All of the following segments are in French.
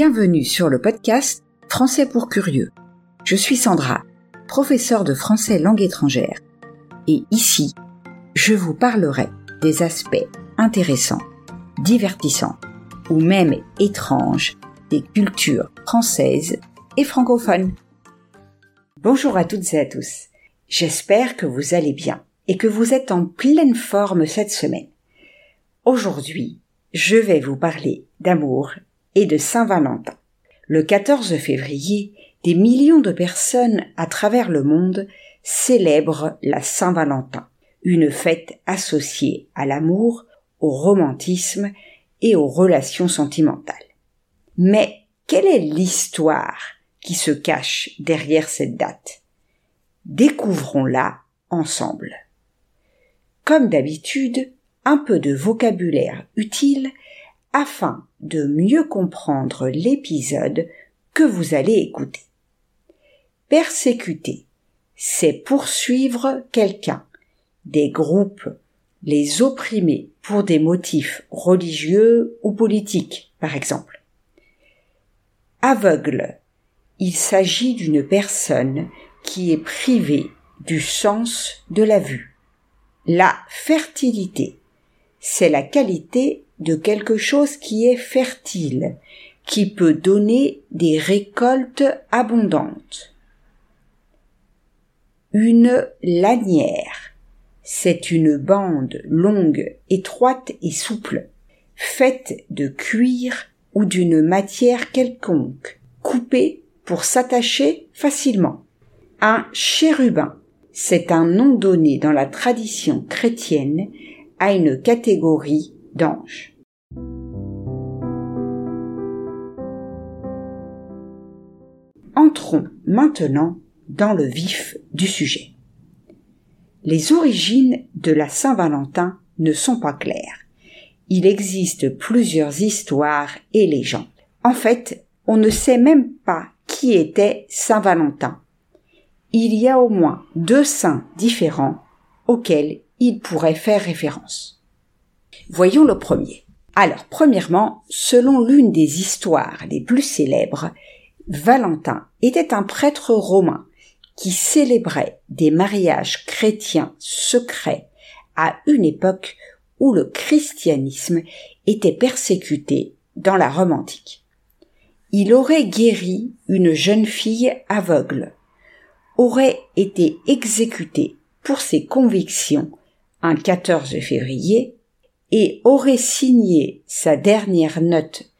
Bienvenue sur le podcast Français pour curieux. Je suis Sandra, professeure de français langue étrangère. Et ici, je vous parlerai des aspects intéressants, divertissants ou même étranges des cultures françaises et francophones. Bonjour à toutes et à tous. J'espère que vous allez bien et que vous êtes en pleine forme cette semaine. Aujourd'hui, je vais vous parler d'amour de Saint-Valentin. Le 14 février, des millions de personnes à travers le monde célèbrent la Saint-Valentin, une fête associée à l'amour, au romantisme et aux relations sentimentales. Mais quelle est l'histoire qui se cache derrière cette date? Découvrons-la ensemble. Comme d'habitude, un peu de vocabulaire utile afin de mieux comprendre l'épisode que vous allez écouter. Persécuter, c'est poursuivre quelqu'un, des groupes, les opprimer pour des motifs religieux ou politiques, par exemple. Aveugle, il s'agit d'une personne qui est privée du sens de la vue. La fertilité, c'est la qualité de quelque chose qui est fertile, qui peut donner des récoltes abondantes. Une lanière, c'est une bande longue, étroite et souple, faite de cuir ou d'une matière quelconque, coupée pour s'attacher facilement. Un chérubin, c'est un nom donné dans la tradition chrétienne à une catégorie Entrons maintenant dans le vif du sujet. Les origines de la Saint-Valentin ne sont pas claires. Il existe plusieurs histoires et légendes. En fait, on ne sait même pas qui était Saint Valentin. Il y a au moins deux saints différents auxquels il pourrait faire référence. Voyons le premier. Alors, premièrement, selon l'une des histoires les plus célèbres, Valentin était un prêtre romain qui célébrait des mariages chrétiens secrets à une époque où le christianisme était persécuté dans la Rome antique. Il aurait guéri une jeune fille aveugle, aurait été exécuté pour ses convictions un 14 février et aurait signé sa dernière note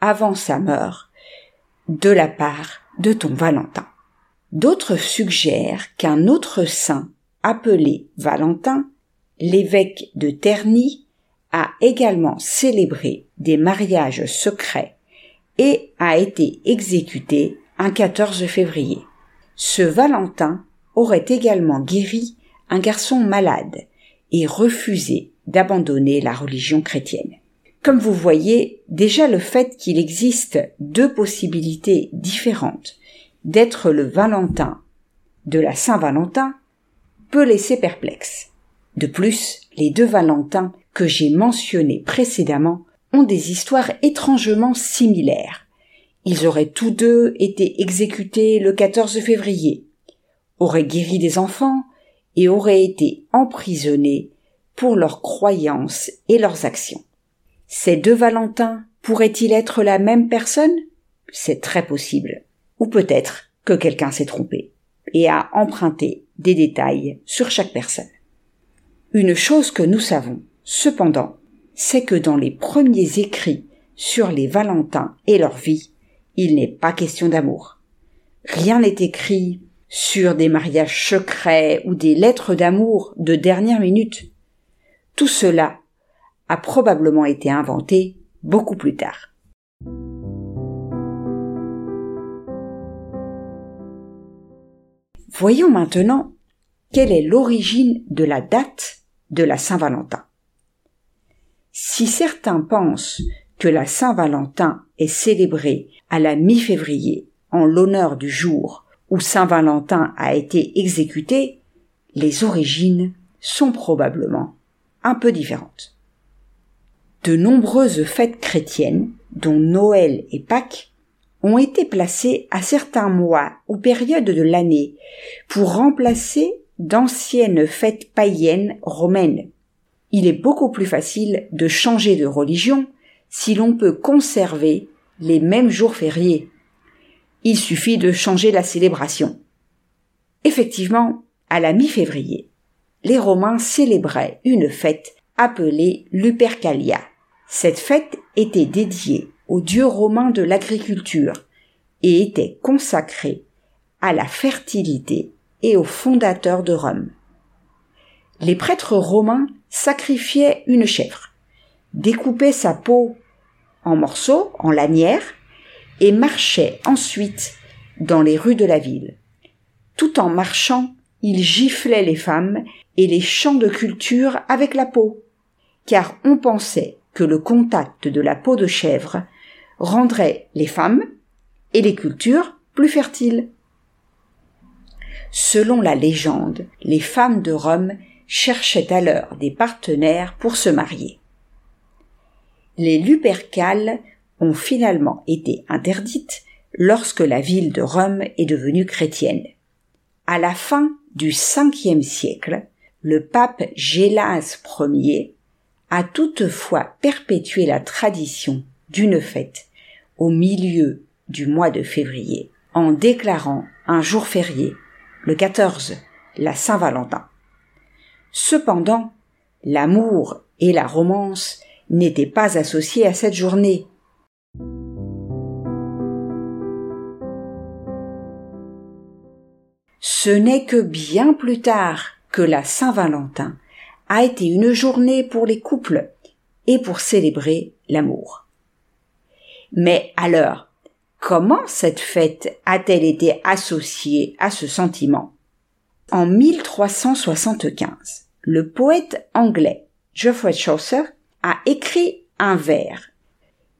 avant sa mort de la part de ton Valentin. D'autres suggèrent qu'un autre saint appelé Valentin, l'évêque de Terni, a également célébré des mariages secrets et a été exécuté un 14 février. Ce Valentin aurait également guéri un garçon malade et refusé d'abandonner la religion chrétienne. Comme vous voyez, déjà le fait qu'il existe deux possibilités différentes d'être le Valentin de la Saint-Valentin peut laisser perplexe. De plus, les deux Valentins que j'ai mentionnés précédemment ont des histoires étrangement similaires. Ils auraient tous deux été exécutés le 14 février, auraient guéri des enfants et auraient été emprisonnés pour leurs croyances et leurs actions. Ces deux Valentins pourraient-ils être la même personne? C'est très possible. Ou peut-être que quelqu'un s'est trompé et a emprunté des détails sur chaque personne. Une chose que nous savons, cependant, c'est que dans les premiers écrits sur les Valentins et leur vie, il n'est pas question d'amour. Rien n'est écrit sur des mariages secrets ou des lettres d'amour de dernière minute. Tout cela a probablement été inventé beaucoup plus tard. Voyons maintenant quelle est l'origine de la date de la Saint-Valentin. Si certains pensent que la Saint-Valentin est célébrée à la mi-février en l'honneur du jour où Saint Valentin a été exécuté, les origines sont probablement un peu De nombreuses fêtes chrétiennes, dont Noël et Pâques, ont été placés à certains mois ou périodes de l'année pour remplacer d'anciennes fêtes païennes romaines. Il est beaucoup plus facile de changer de religion si l'on peut conserver les mêmes jours fériés. Il suffit de changer la célébration. Effectivement, à la mi-février, les Romains célébraient une fête appelée Lupercalia. Cette fête était dédiée au dieu romain de l'agriculture et était consacrée à la fertilité et au fondateur de Rome. Les prêtres romains sacrifiaient une chèvre, découpaient sa peau en morceaux, en lanières, et marchaient ensuite dans les rues de la ville. Tout en marchant, ils giflaient les femmes et les champs de culture avec la peau, car on pensait que le contact de la peau de chèvre rendrait les femmes et les cultures plus fertiles. Selon la légende, les femmes de Rome cherchaient alors des partenaires pour se marier. Les Lupercales ont finalement été interdites lorsque la ville de Rome est devenue chrétienne. À la fin du Ve siècle, le pape Gélas Ier a toutefois perpétué la tradition d'une fête au milieu du mois de février en déclarant un jour férié, le 14, la Saint-Valentin. Cependant, l'amour et la romance n'étaient pas associés à cette journée. Ce n'est que bien plus tard que la Saint-Valentin a été une journée pour les couples et pour célébrer l'amour. Mais alors, comment cette fête a-t-elle été associée à ce sentiment? En 1375, le poète anglais Geoffrey Chaucer a écrit un vers,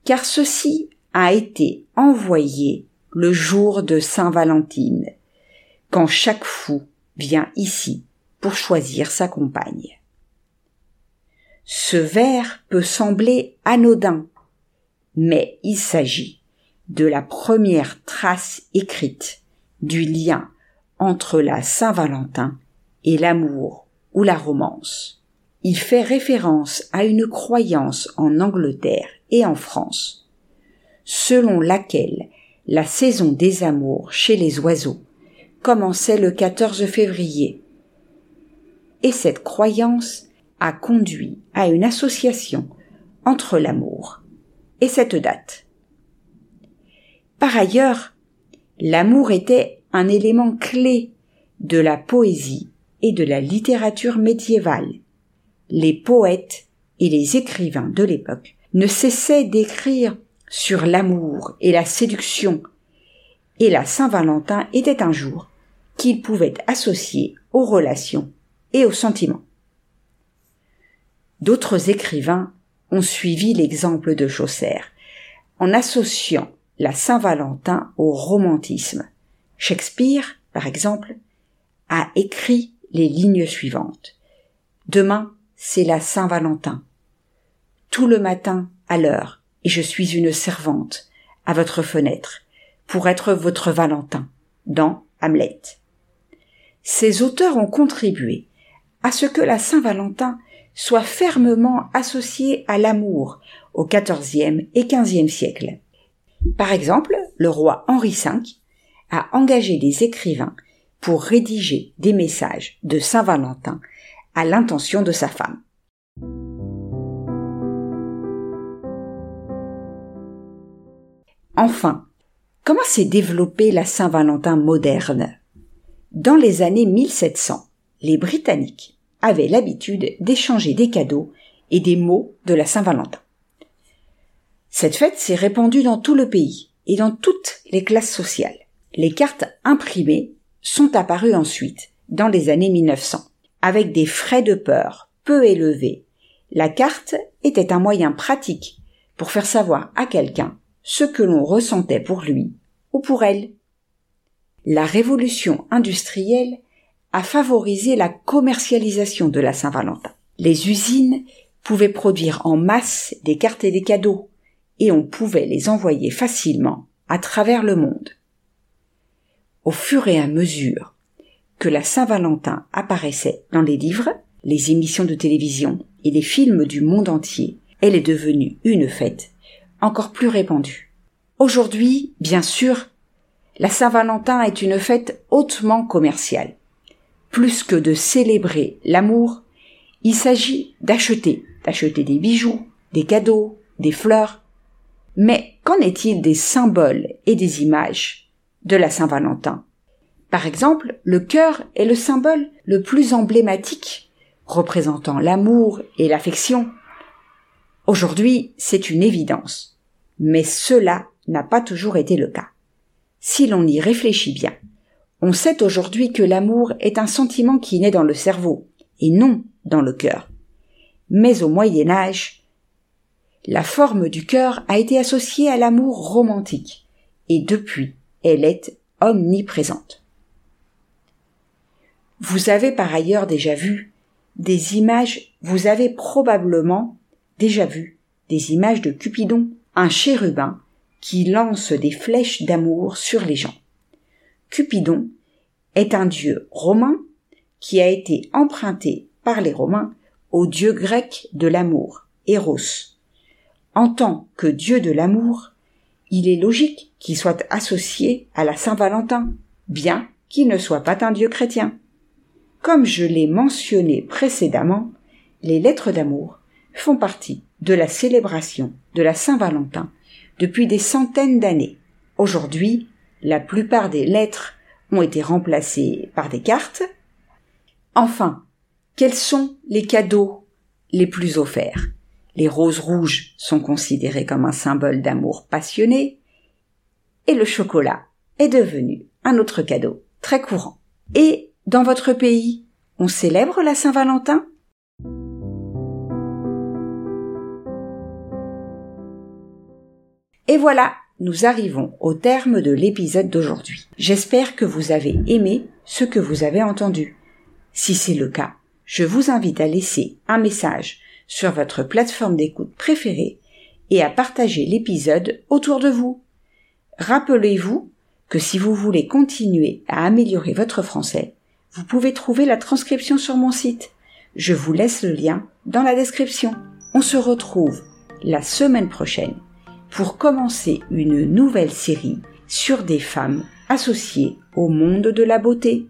car ceci a été envoyé le jour de Saint-Valentine, quand chaque fou vient ici pour choisir sa compagne. Ce vers peut sembler anodin, mais il s'agit de la première trace écrite du lien entre la Saint-Valentin et l'amour ou la romance. Il fait référence à une croyance en Angleterre et en France, selon laquelle la saison des amours chez les oiseaux commençait le 14 février. Et cette croyance a conduit à une association entre l'amour et cette date. Par ailleurs, l'amour était un élément clé de la poésie et de la littérature médiévale. Les poètes et les écrivains de l'époque ne cessaient d'écrire sur l'amour et la séduction, et la Saint-Valentin était un jour qu'ils pouvaient associer aux relations et aux sentiments. D'autres écrivains ont suivi l'exemple de Chaucer, en associant la Saint-Valentin au romantisme. Shakespeare, par exemple, a écrit les lignes suivantes. Demain, c'est la Saint-Valentin. Tout le matin, à l'heure, et je suis une servante, à votre fenêtre, pour être votre Valentin, dans Hamlet. Ces auteurs ont contribué à ce que la Saint-Valentin soit fermement associé à l'amour au XIVe et XVe siècle. Par exemple, le roi Henri V a engagé des écrivains pour rédiger des messages de Saint-Valentin à l'intention de sa femme. Enfin, comment s'est développée la Saint-Valentin moderne? Dans les années 1700, les Britanniques avaient l'habitude d'échanger des cadeaux et des mots de la Saint-Valentin. Cette fête s'est répandue dans tout le pays et dans toutes les classes sociales. Les cartes imprimées sont apparues ensuite, dans les années 1900, avec des frais de peur peu élevés. La carte était un moyen pratique pour faire savoir à quelqu'un ce que l'on ressentait pour lui ou pour elle. La révolution industrielle a favorisé la commercialisation de la Saint-Valentin. Les usines pouvaient produire en masse des cartes et des cadeaux, et on pouvait les envoyer facilement à travers le monde. Au fur et à mesure que la Saint-Valentin apparaissait dans les livres, les émissions de télévision et les films du monde entier, elle est devenue une fête encore plus répandue. Aujourd'hui, bien sûr, la Saint-Valentin est une fête hautement commerciale. Plus que de célébrer l'amour, il s'agit d'acheter, d'acheter des bijoux, des cadeaux, des fleurs. Mais qu'en est-il des symboles et des images de la Saint-Valentin? Par exemple, le cœur est le symbole le plus emblématique, représentant l'amour et l'affection. Aujourd'hui, c'est une évidence. Mais cela n'a pas toujours été le cas. Si l'on y réfléchit bien, on sait aujourd'hui que l'amour est un sentiment qui naît dans le cerveau, et non dans le cœur. Mais au Moyen Âge, la forme du cœur a été associée à l'amour romantique, et depuis, elle est omniprésente. Vous avez par ailleurs déjà vu des images, vous avez probablement déjà vu des images de Cupidon, un chérubin qui lance des flèches d'amour sur les gens. Cupidon est un dieu romain qui a été emprunté par les Romains au dieu grec de l'amour, Eros. En tant que dieu de l'amour, il est logique qu'il soit associé à la Saint-Valentin, bien qu'il ne soit pas un dieu chrétien. Comme je l'ai mentionné précédemment, les lettres d'amour font partie de la célébration de la Saint-Valentin depuis des centaines d'années. Aujourd'hui, la plupart des lettres ont été remplacées par des cartes. Enfin, quels sont les cadeaux les plus offerts? Les roses rouges sont considérées comme un symbole d'amour passionné, et le chocolat est devenu un autre cadeau très courant. Et dans votre pays, on célèbre la Saint-Valentin? Et voilà, nous arrivons au terme de l'épisode d'aujourd'hui. J'espère que vous avez aimé ce que vous avez entendu. Si c'est le cas, je vous invite à laisser un message sur votre plateforme d'écoute préférée et à partager l'épisode autour de vous. Rappelez-vous que si vous voulez continuer à améliorer votre français, vous pouvez trouver la transcription sur mon site. Je vous laisse le lien dans la description. On se retrouve la semaine prochaine pour commencer une nouvelle série sur des femmes associées au monde de la beauté.